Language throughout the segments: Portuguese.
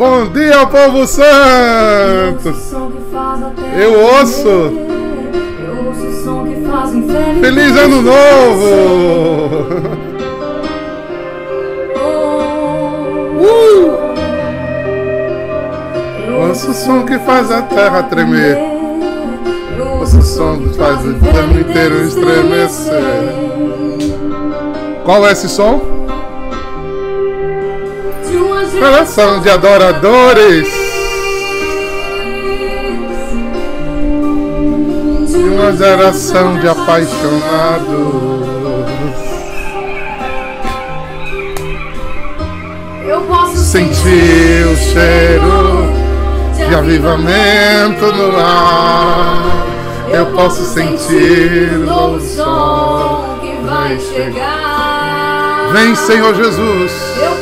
Bom dia, povo santo! Eu ouço! Feliz ano novo! Uh! Ouço o som que faz a terra tremer. Ouço o som que faz o ano inteiro estremecer. Qual é esse som? Geração de adoradores. De uma geração de apaixonados. Eu posso Sentir o cheiro de avivamento no ar. Eu posso sentir o som que vai chegar. Vem, Senhor Jesus, Eu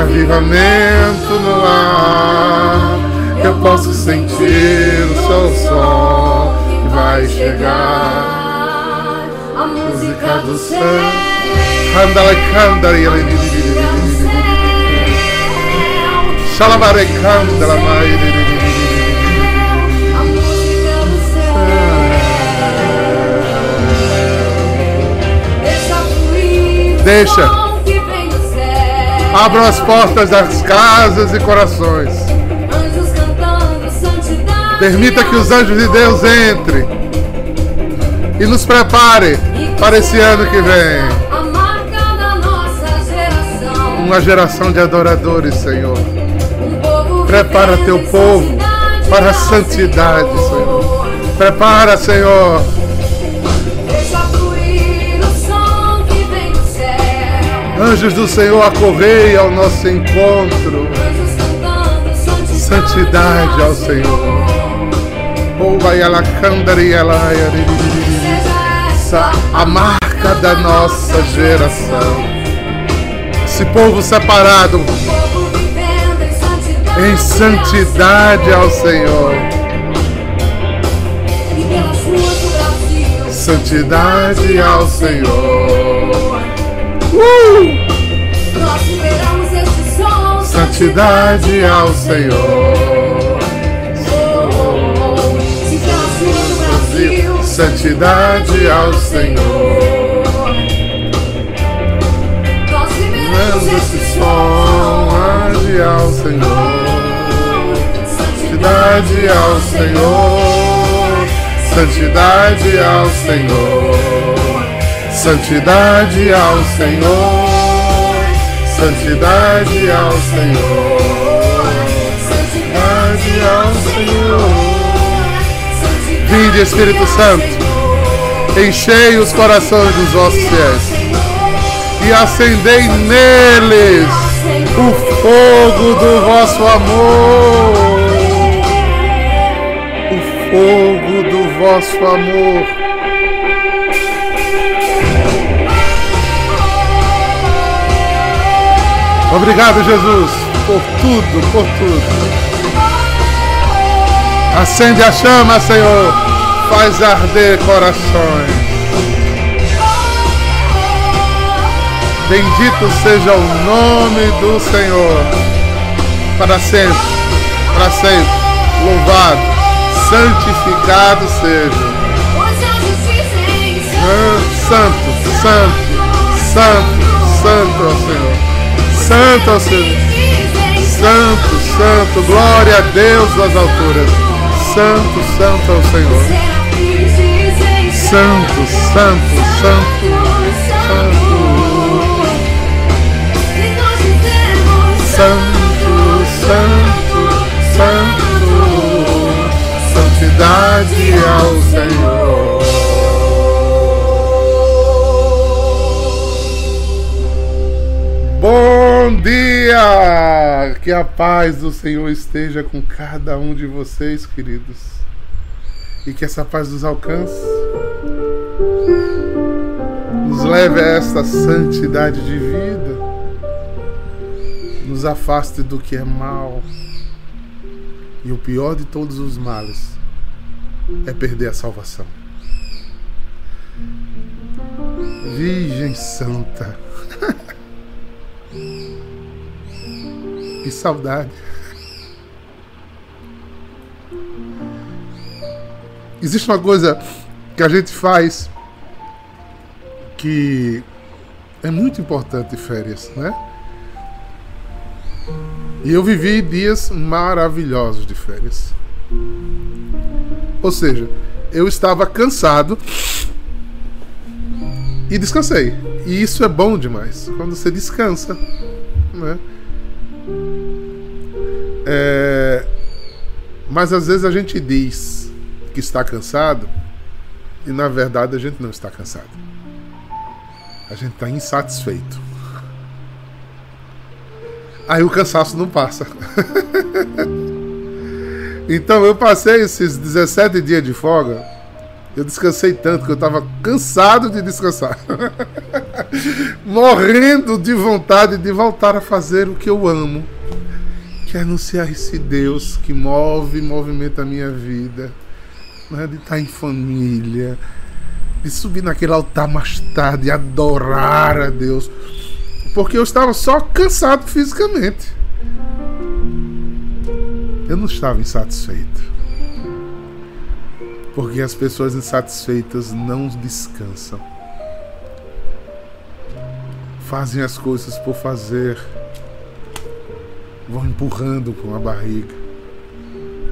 avivamento no ar. Eu posso sentir o seu som que vai chegar. A música do céu. Candala, candala, e Xalabare, candala, mai- A música do céu. Deixa Abram as portas das casas e corações. Anjos cantando santidade. Permita que os anjos de Deus entrem e nos prepare para esse ano que vem. Uma geração de adoradores, Senhor. Prepara teu povo para a santidade, Senhor. Prepara, Senhor, anjos do Senhor a correr ao nosso encontro. Santidade, ao Senhor. A marca da nossa geração. Esse povo separado em santidade. ao Senhor. Santidade ao Senhor. Uh! Santidade ao Senhor. Santidade ao Senhor. Este esse som ande ao Senhor. Santidade ao Senhor. Santidade ao Senhor. Santidade ao Senhor. Santidade ao Senhor. Santidade ao Senhor. Vinde, Espírito Santo. Enchei os corações dos vossos fiéis e acendei neles o fogo do vosso amor. O fogo do vosso amor. Obrigado, Jesus, por tudo, por tudo. Acende a chama, Senhor. Faz arder corações. Bendito seja o nome do Senhor. Para sempre, para sempre. Louvado, santificado seja. Santo, santo, santo, santo ao Senhor. Santo ao Senhor. Santo, santo, glória a Deus das alturas. Santo, santo ao Senhor. Santo, santo, santo, santo. Santo, santo, santo, santidade ao Senhor. Bom dia! Que a paz do Senhor esteja com cada um de vocês, queridos. E que essa paz nos alcance. Nos leve a esta santidade de vida. Nos afaste do que é mal. E o pior de todos os males é perder a salvação. Virgem Santa. e saudade. Existe uma coisa que a gente faz que é muito importante férias, né? E eu vivi dias maravilhosos de férias. Ou seja, eu estava cansado e descansei. E isso é bom demais. Quando você descansa, né? É... Mas às vezes a gente diz que está cansado e na verdade a gente não está cansado. A gente está insatisfeito. Aí o cansaço não passa. então eu passei esses 17 dias de folga. Eu descansei tanto que eu estava cansado de descansar. Morrendo de vontade de voltar a fazer o que eu amo. Que é anunciar esse Deus que move e movimenta a minha vida. Né? De estar em família. De subir naquele altar mais tarde e adorar a Deus porque eu estava só cansado fisicamente. Eu não estava insatisfeito. Porque as pessoas insatisfeitas não descansam. Fazem as coisas por fazer. Vão empurrando com a barriga.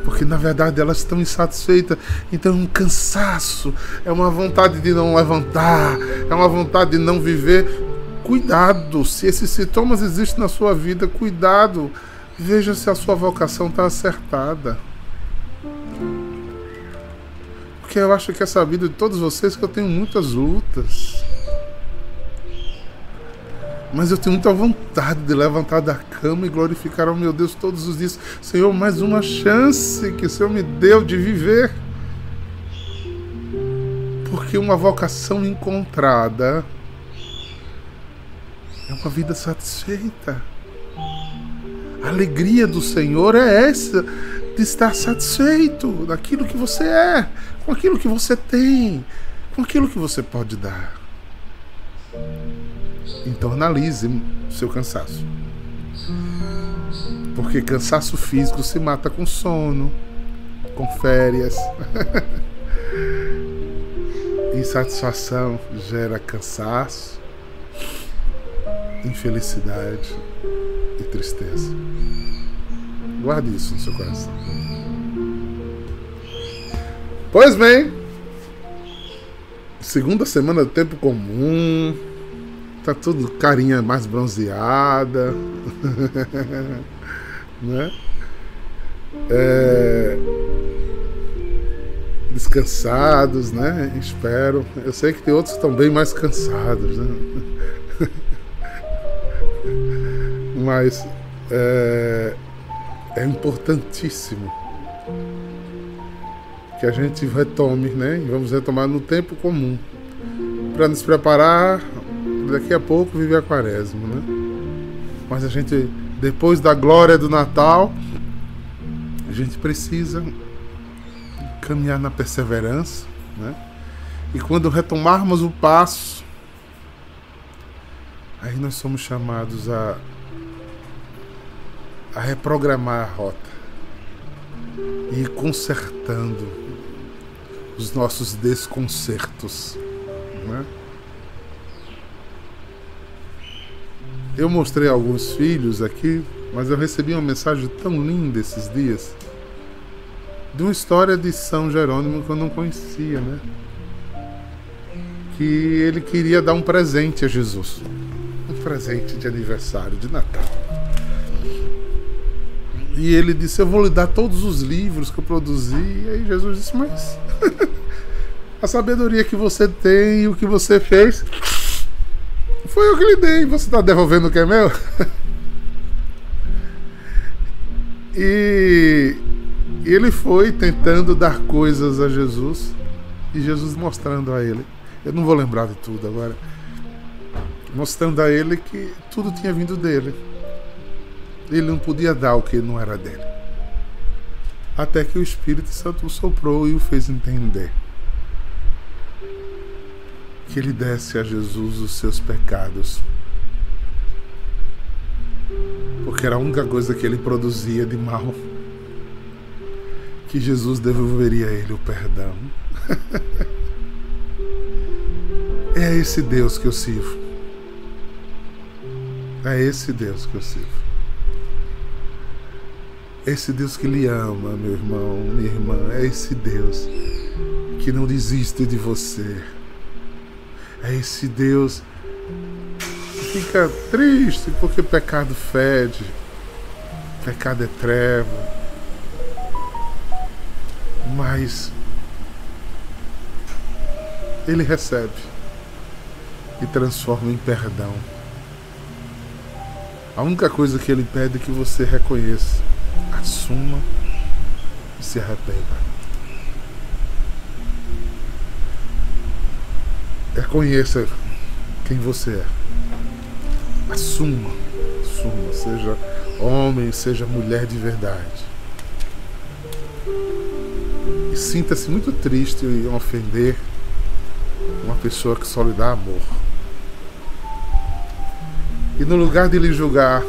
Porque na verdade elas estão insatisfeitas. Então é um cansaço, é uma vontade de não levantar, é uma vontade de não viver Cuidado, se esses sintomas existem na sua vida, cuidado. Veja se a sua vocação está acertada. Porque eu acho que é sabido de todos vocês que eu tenho muitas lutas. Mas eu tenho muita vontade de levantar da cama e glorificar ao meu Deus todos os dias. Senhor, mais uma chance que o Senhor me deu de viver. Porque uma vocação encontrada é uma vida satisfeita. A alegria do Senhor é essa, de estar satisfeito daquilo que você é, com aquilo que você tem, com aquilo que você pode dar. Analise o seu cansaço. Porque cansaço físico se mata com sono, com férias. Insatisfação gera cansaço infelicidade e tristeza. Guarde isso no seu coração. Pois bem, segunda semana do tempo comum, tá tudo carinha mais bronzeada, né? É, descansados, né? Espero. Eu sei que tem outros que estão bem mais cansados, né? mas é, é importantíssimo que a gente retome, né? E vamos retomar no tempo comum para nos preparar daqui a pouco viver a quaresma, né? Mas a gente depois da glória do Natal, a gente precisa caminhar na perseverança, né? E quando retomarmos o passo, aí nós somos chamados a a reprogramar a rota e ir consertando os nossos desconcertos. Né? Eu mostrei alguns filhos aqui, mas eu recebi uma mensagem tão linda esses dias de uma história de São Jerônimo que eu não conhecia, né? Que ele queria dar um presente a Jesus. Um presente de aniversário, de Natal. E ele disse: Eu vou lhe dar todos os livros que eu produzi. E aí Jesus disse: Mas a sabedoria que você tem e o que você fez foi eu que lhe dei. Você está devolvendo o que é meu? e ele foi tentando dar coisas a Jesus e Jesus mostrando a ele. Eu não vou lembrar de tudo agora. Mostrando a ele que tudo tinha vindo dele ele não podia dar o que não era dele. Até que o Espírito Santo soprou e o fez entender que ele desse a Jesus os seus pecados. Porque era a única coisa que ele produzia de mal. Que Jesus devolveria a ele o perdão. é esse Deus que eu sirvo. É esse Deus que eu sirvo. Esse Deus que lhe ama, meu irmão, minha irmã. É esse Deus que não desiste de você. É esse Deus que fica triste porque pecado fede, pecado é treva. Mas ele recebe e transforma em perdão. A única coisa que ele pede é que você reconheça, assuma e se arrependa. Reconheça quem você é. Assuma, assuma, seja homem, seja mulher de verdade. E sinta-se muito triste em ofender uma pessoa que só lhe dá amor. E no lugar de lhe julgar,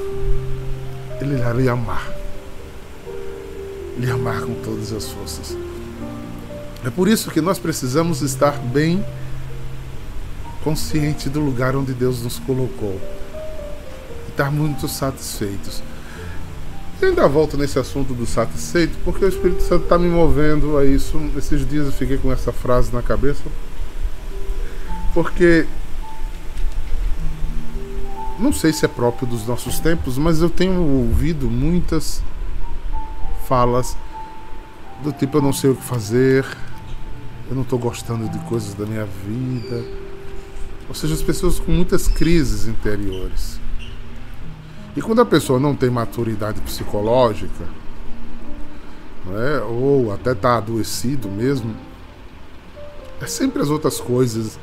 ele irá lhe amar. Lhe amar com todas as forças. É por isso que nós precisamos estar bem consciente do lugar onde Deus nos colocou. E estar muito satisfeitos. Eu ainda volto nesse assunto do satisfeito, porque o Espírito Santo está me movendo a isso. Esses dias eu fiquei com essa frase na cabeça. Porque não sei se é próprio dos nossos tempos, mas eu tenho ouvido muitas falas do tipo eu não sei o que fazer, eu não estou gostando de coisas da minha vida. Ou seja, as pessoas com muitas crises interiores. E quando a pessoa não tem maturidade psicológica, é, ou até está adoecido mesmo, é sempre as outras coisas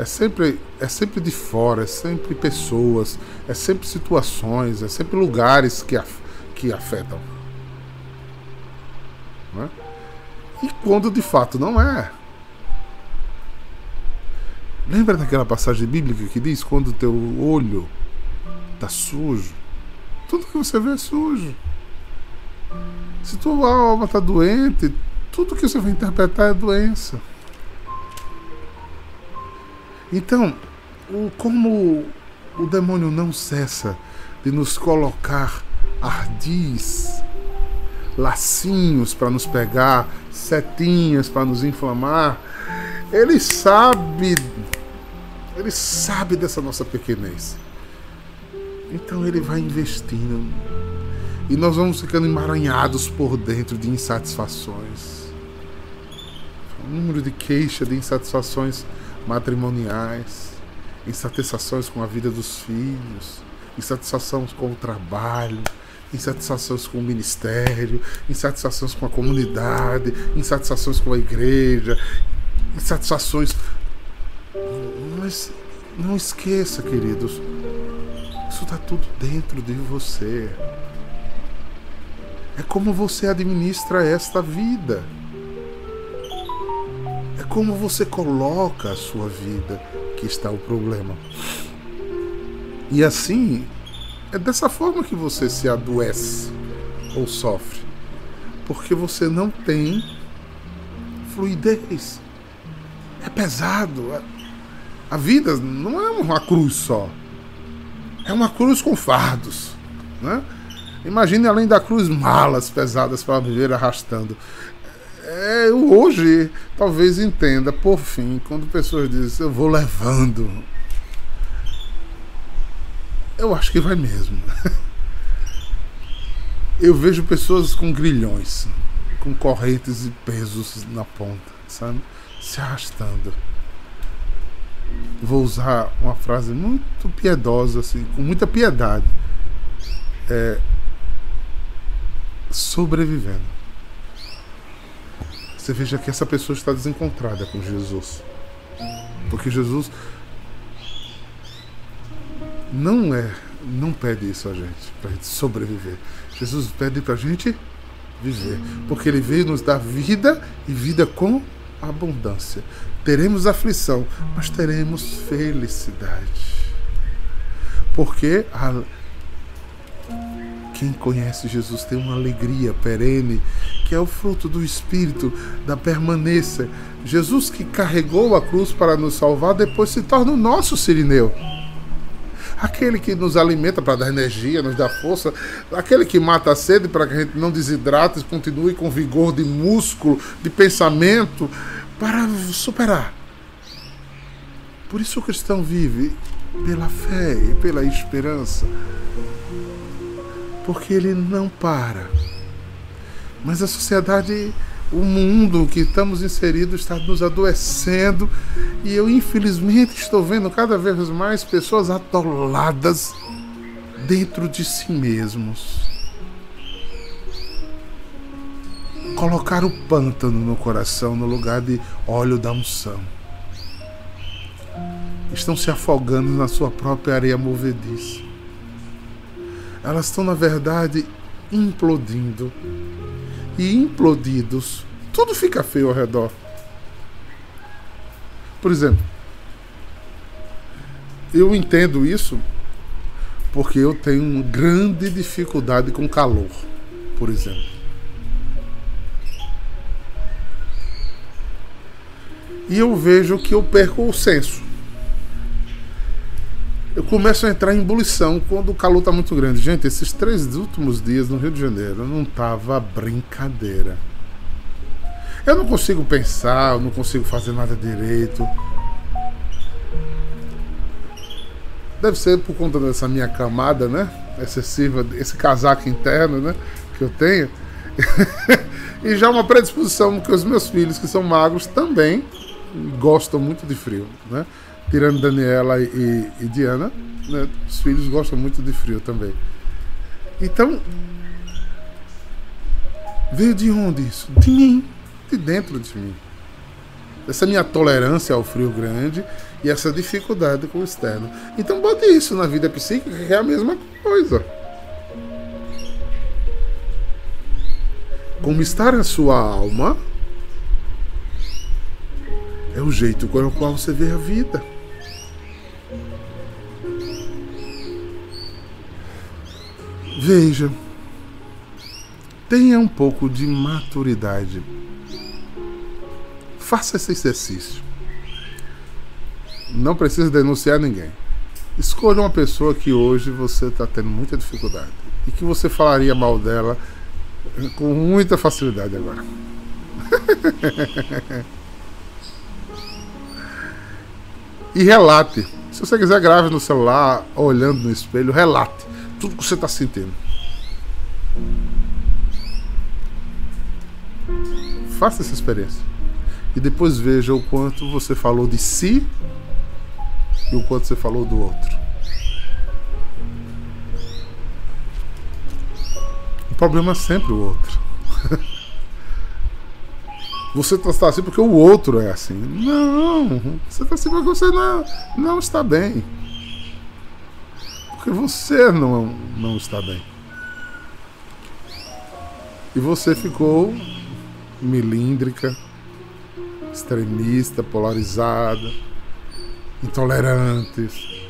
é sempre, é sempre de fora, é sempre pessoas, é sempre situações, é sempre lugares que, af, que afetam. Né? E quando de fato não é. Lembra daquela passagem bíblica que diz: quando o teu olho está sujo, tudo que você vê é sujo. Se tua alma está doente, tudo que você vai interpretar é doença. Então, o, como o demônio não cessa de nos colocar ardis, lacinhos para nos pegar, setinhas para nos inflamar, ele sabe, ele sabe dessa nossa pequenez. Então ele vai investindo e nós vamos ficando emaranhados por dentro de insatisfações. Um número de queixa, de insatisfações matrimoniais, insatisfações com a vida dos filhos, insatisfações com o trabalho, insatisfações com o ministério, insatisfações com a comunidade, insatisfações com a igreja, insatisfações. Mas não esqueça, queridos, isso está tudo dentro de você. É como você administra esta vida como você coloca a sua vida que está o problema. E assim, é dessa forma que você se adoece ou sofre. Porque você não tem fluidez. É pesado. A vida não é uma cruz só. É uma cruz com fardos. Né? Imagine além da cruz malas pesadas para viver arrastando é, hoje talvez entenda, por fim, quando pessoas dizem eu vou levando. Eu acho que vai mesmo. Eu vejo pessoas com grilhões, com correntes e pesos na ponta, sabe? Se arrastando. Vou usar uma frase muito piedosa, assim, com muita piedade. É, sobrevivendo você veja que essa pessoa está desencontrada com Jesus. Porque Jesus não é, não pede isso a gente, para a gente sobreviver. Jesus pede para a gente viver. Porque Ele veio nos dar vida e vida com abundância. Teremos aflição, mas teremos felicidade. Porque a, Quem conhece Jesus tem uma alegria perene, que é o fruto do Espírito, da permanência. Jesus que carregou a cruz para nos salvar, depois se torna o nosso sirineu. Aquele que nos alimenta para dar energia, nos dá força, aquele que mata a sede para que a gente não desidrate continue com vigor de músculo, de pensamento, para superar. Por isso o cristão vive pela fé e pela esperança porque ele não para. Mas a sociedade, o mundo que estamos inseridos está nos adoecendo e eu infelizmente estou vendo cada vez mais pessoas atoladas dentro de si mesmos. Colocar o pântano no coração no lugar de óleo da unção. Estão se afogando na sua própria areia movediça elas estão, na verdade, implodindo. E implodidos, tudo fica feio ao redor. Por exemplo, eu entendo isso porque eu tenho uma grande dificuldade com calor, por exemplo. E eu vejo que eu perco o senso eu começo a entrar em ebulição quando o calor está muito grande. Gente, esses três últimos dias no Rio de Janeiro não tava brincadeira. Eu não consigo pensar, eu não consigo fazer nada direito. Deve ser por conta dessa minha camada, né? Excessiva, esse casaco interno, né? Que eu tenho. e já uma predisposição que os meus filhos, que são magros, também gostam muito de frio, né? Tirando Daniela e, e Diana, né, os filhos gostam muito de frio também. Então, veio de onde isso? De mim, de dentro de mim. Essa minha tolerância ao frio grande e essa dificuldade com o externo. Então, bote isso na vida psíquica, que é a mesma coisa. Como está a sua alma, é o jeito com o qual você vê a vida. Veja, tenha um pouco de maturidade. Faça esse exercício. Não precisa denunciar ninguém. Escolha uma pessoa que hoje você está tendo muita dificuldade e que você falaria mal dela com muita facilidade agora. e relate. Se você quiser, grave no celular, olhando no espelho, relate tudo que você está sentindo. Faça essa experiência. E depois veja o quanto você falou de si e o quanto você falou do outro. O problema é sempre o outro. Você está assim porque o outro é assim. Não, você está assim porque você não, não está bem porque você não, não está bem. E você ficou milíndrica, extremista, polarizada, intolerantes.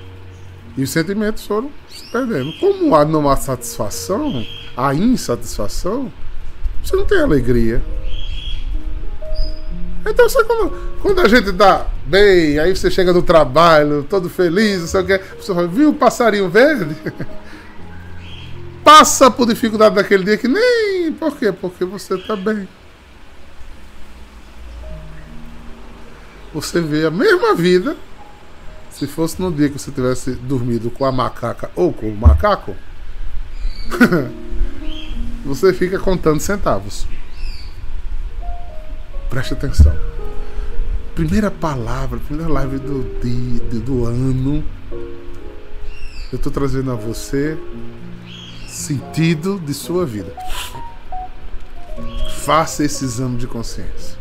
E os sentimentos foram se perdendo. Como há não há satisfação, há insatisfação, você não tem alegria. Então você quando, quando a gente tá bem, aí você chega no trabalho, todo feliz, não sei o que, você fala, viu o passarinho verde? Passa por dificuldade daquele dia que nem. Por quê? Porque você tá bem. Você vê a mesma vida se fosse no dia que você tivesse dormido com a macaca ou com o macaco. você fica contando centavos. Preste atenção. Primeira palavra, primeira live do dia, do ano. Eu estou trazendo a você sentido de sua vida. Faça esse exame de consciência.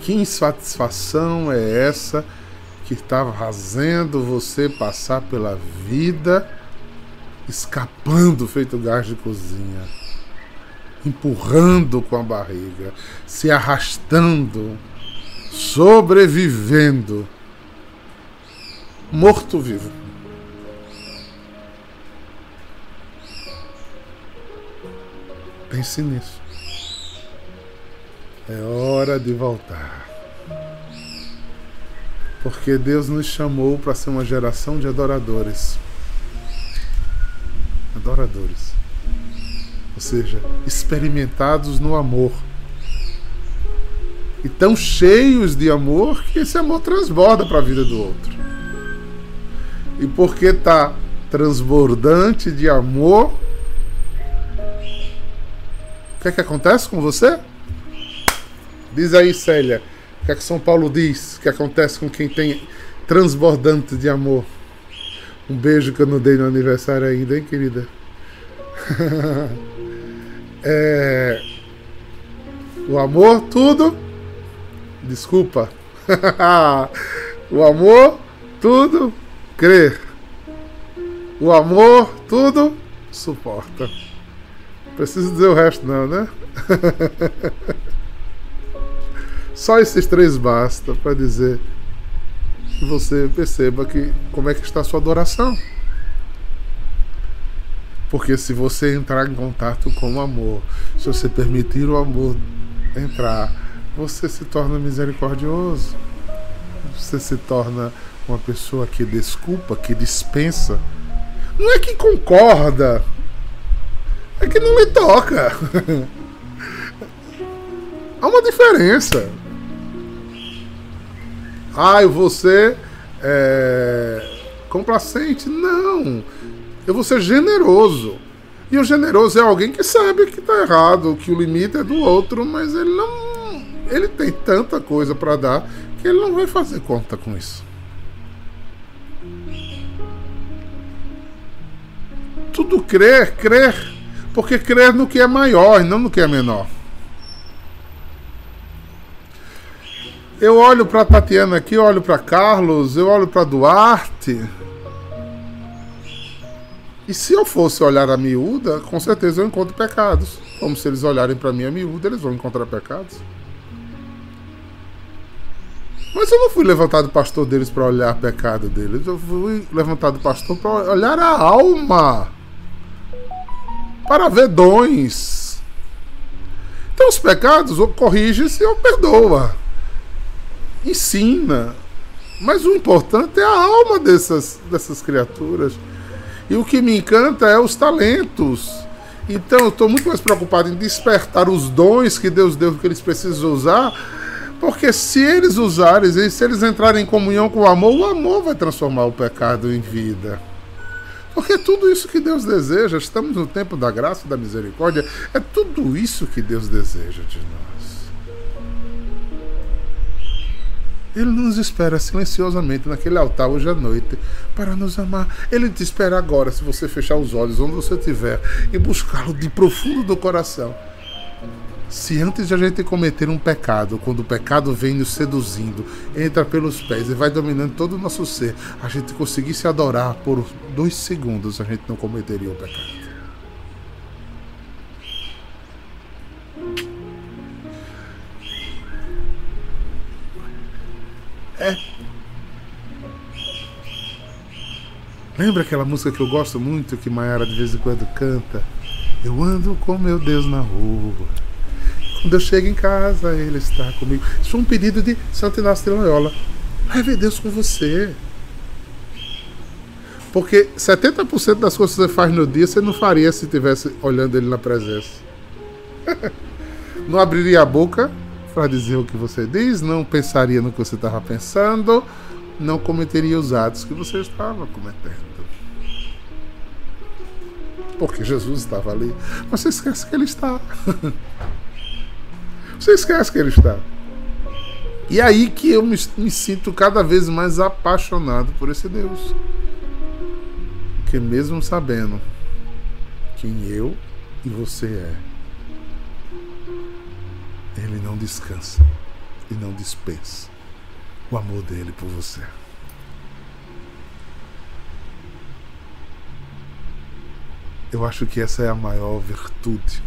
Que insatisfação é essa que estava fazendo você passar pela vida escapando feito gás de cozinha? empurrando com a barriga, se arrastando, sobrevivendo, morto-vivo. Pense nisso. É hora de voltar. Porque Deus nos chamou para ser uma geração de adoradores. Adoradores. Seja, experimentados no amor. E tão cheios de amor que esse amor transborda para a vida do outro. E porque está transbordante de amor, o que é que acontece com você? Diz aí, Célia, o que é que São Paulo diz que acontece com quem tem transbordante de amor? Um beijo que eu não dei no aniversário ainda, hein, querida? é... O amor, tudo. Desculpa. o amor, tudo. Crer. O amor, tudo. Suporta. Preciso dizer o resto, não, né? Só esses três basta para dizer que você perceba que como é que está a sua adoração. Porque se você entrar em contato com o amor, se você permitir o amor entrar, você se torna misericordioso. Você se torna uma pessoa que desculpa, que dispensa. Não é que concorda, é que não lhe toca. Há uma diferença. Ah, vou ser é, complacente. Não. Eu vou ser generoso. E o generoso é alguém que sabe que está errado, que o limite é do outro, mas ele não. Ele tem tanta coisa para dar que ele não vai fazer conta com isso. Tudo crer, crer. Porque crer no que é maior e não no que é menor. Eu olho para Tatiana aqui, eu olho para Carlos, eu olho para Duarte. E se eu fosse olhar a miúda, com certeza eu encontro pecados. Como se eles olharem para mim a miúda, eles vão encontrar pecados. Mas eu não fui levantado pastor deles para olhar pecado deles. Eu fui levantado pastor para olhar a alma. Para ver dons. Então os pecados, ou corrige-se ou perdoa ensina. Mas o importante é a alma dessas, dessas criaturas. E o que me encanta é os talentos. Então eu estou muito mais preocupado em despertar os dons que Deus deu que eles precisam usar. Porque se eles usarem, se eles entrarem em comunhão com o amor, o amor vai transformar o pecado em vida. Porque é tudo isso que Deus deseja, estamos no tempo da graça da misericórdia, é tudo isso que Deus deseja de nós. Ele nos espera silenciosamente naquele altar hoje à noite para nos amar. Ele te espera agora, se você fechar os olhos onde você estiver e buscá-lo de profundo do coração. Se antes de a gente cometer um pecado, quando o pecado vem nos seduzindo, entra pelos pés e vai dominando todo o nosso ser, a gente conseguisse adorar por dois segundos, a gente não cometeria o pecado. Lembra aquela música que eu gosto muito, que Mayara de vez em quando canta? Eu ando com meu Deus na rua. Quando eu chego em casa, Ele está comigo. Isso foi um pedido de Santo Inácio de Loyola. Deus com você. Porque 70% das coisas que você faz no dia, você não faria se estivesse olhando Ele na presença. não abriria a boca para dizer o que você diz, não pensaria no que você estava pensando, não cometeria os atos que você estava cometendo. Porque Jesus estava ali. Mas você esquece que ele está. Você esquece que ele está. E é aí que eu me, me sinto cada vez mais apaixonado por esse Deus. Que mesmo sabendo quem eu e você é, ele não descansa e não dispensa o amor dele por você. Eu acho que essa é a maior virtude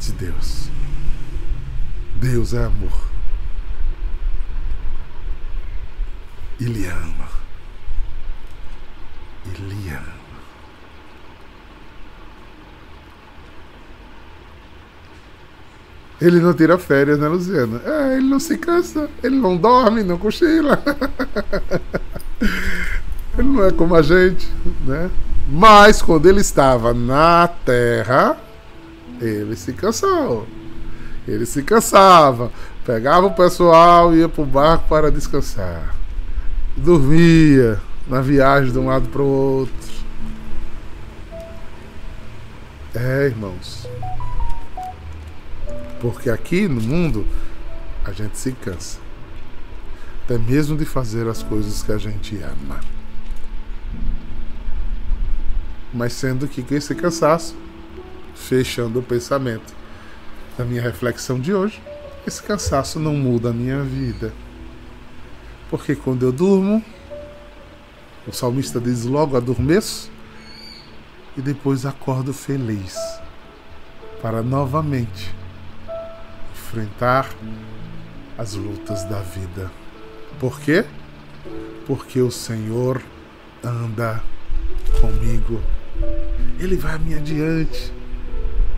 de Deus. Deus é amor. Ele ama. Ele ama. Ele não tira férias, né, Luciana? É, ele não se cansa, ele não dorme, não cochila. ele não é como a gente, né? Mas quando ele estava na terra, ele se cansou. Ele se cansava, pegava o pessoal e ia para o barco para descansar. Dormia na viagem de um lado para o outro. É, irmãos. Porque aqui no mundo a gente se cansa. Até mesmo de fazer as coisas que a gente ama. Mas sendo que esse cansaço, fechando o pensamento da minha reflexão de hoje, esse cansaço não muda a minha vida. Porque quando eu durmo, o salmista diz logo adormeço e depois acordo feliz para novamente enfrentar as lutas da vida. Por quê? Porque o Senhor anda comigo. Ele vai me adiante.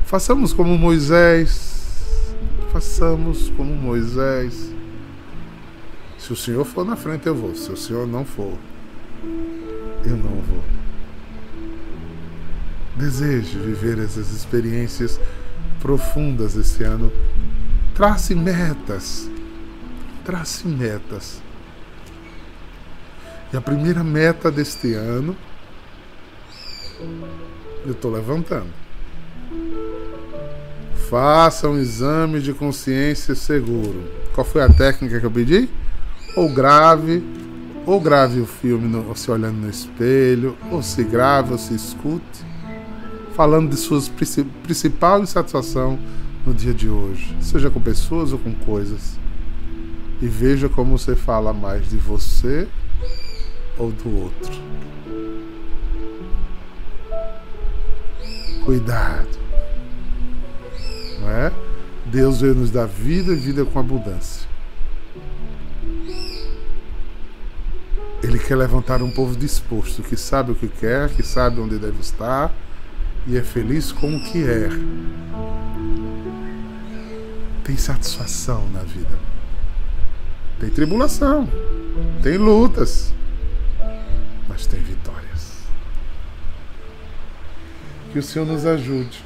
Façamos como Moisés. Façamos como Moisés. Se o Senhor for na frente, eu vou. Se o Senhor não for, eu não vou. Desejo viver essas experiências profundas esse ano Trace metas. Trace metas. E a primeira meta deste ano, eu estou levantando. Faça um exame de consciência seguro. Qual foi a técnica que eu pedi? Ou grave, ou grave o filme no, se olhando no espelho, ou se grave, ou se escute, falando de suas principal insatisfação no dia de hoje, seja com pessoas ou com coisas. E veja como você fala mais de você ou do outro. Cuidado. Não é? Deus veio nos dar vida e vida com abundância. Ele quer levantar um povo disposto, que sabe o que quer, que sabe onde deve estar e é feliz com o que é tem satisfação na vida. Tem tribulação, tem lutas, mas tem vitórias. Que o Senhor nos ajude,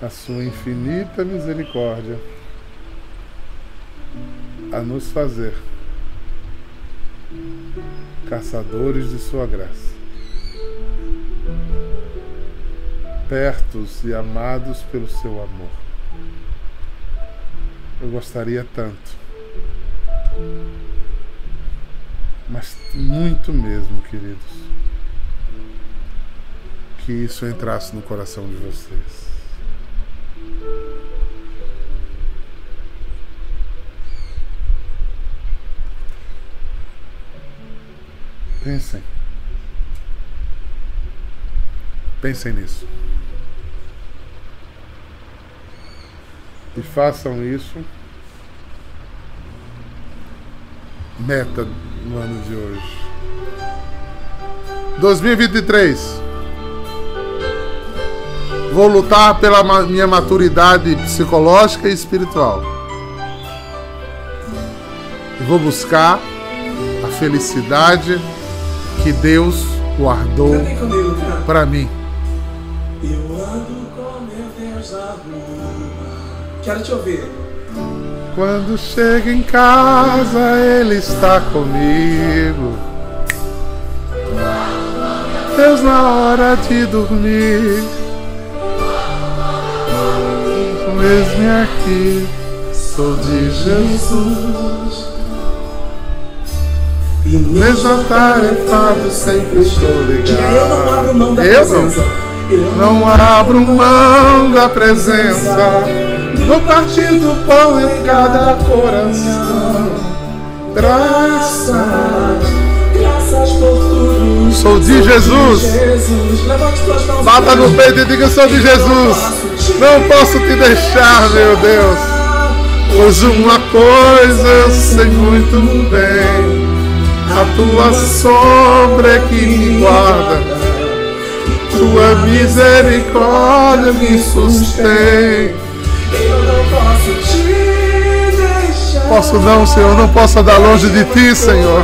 a sua infinita misericórdia, a nos fazer caçadores de Sua graça, pertos e amados pelo Seu amor. Eu gostaria tanto. Mas muito mesmo, queridos. Que isso entrasse no coração de vocês. Pensem. Pensem nisso. e façam isso. Meta no ano de hoje. 2023. Vou lutar pela minha maturidade psicológica e espiritual. E vou buscar a felicidade que Deus guardou para mim. Quero te ouvir. Quando chego em casa, ele está comigo. Deus na hora de dormir. Mesmo aqui, sou de Jesus. E mesmo atarefado, sempre estou ligado. Eu não abro mão da presença. Não abro mão da presença no partir do pão em cada coração. Graças, graças por tudo. Sou de Jesus. Bata no peito e diga: Sou de Jesus. Não posso te deixar, meu Deus. Pois uma coisa eu sei muito bem: a tua sombra é que me guarda. Tua misericórdia me sustém Eu não posso te deixar. Posso não, Senhor, não posso andar longe de ti, Senhor.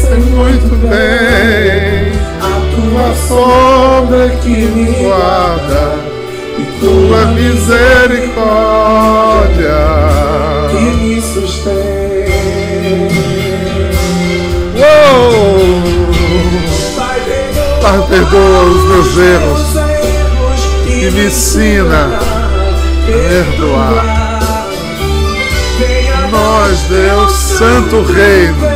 Sei Muito bem, a tua sombra que me guarda tua misericórdia. que me sustém. Uou! Pai, perdoa, Pai, perdoa os meus erros os erros e me ensina a perdoar. Nós, Deus, Santo Reino,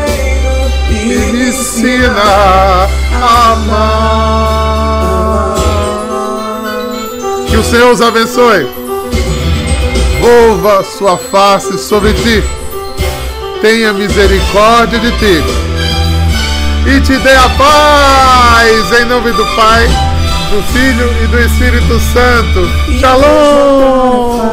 e me ensina a amar. Senhor os abençoe. Volva sua face sobre ti. Tenha misericórdia de ti. E te dê a paz em nome do Pai, do Filho e do Espírito Santo. Shalom!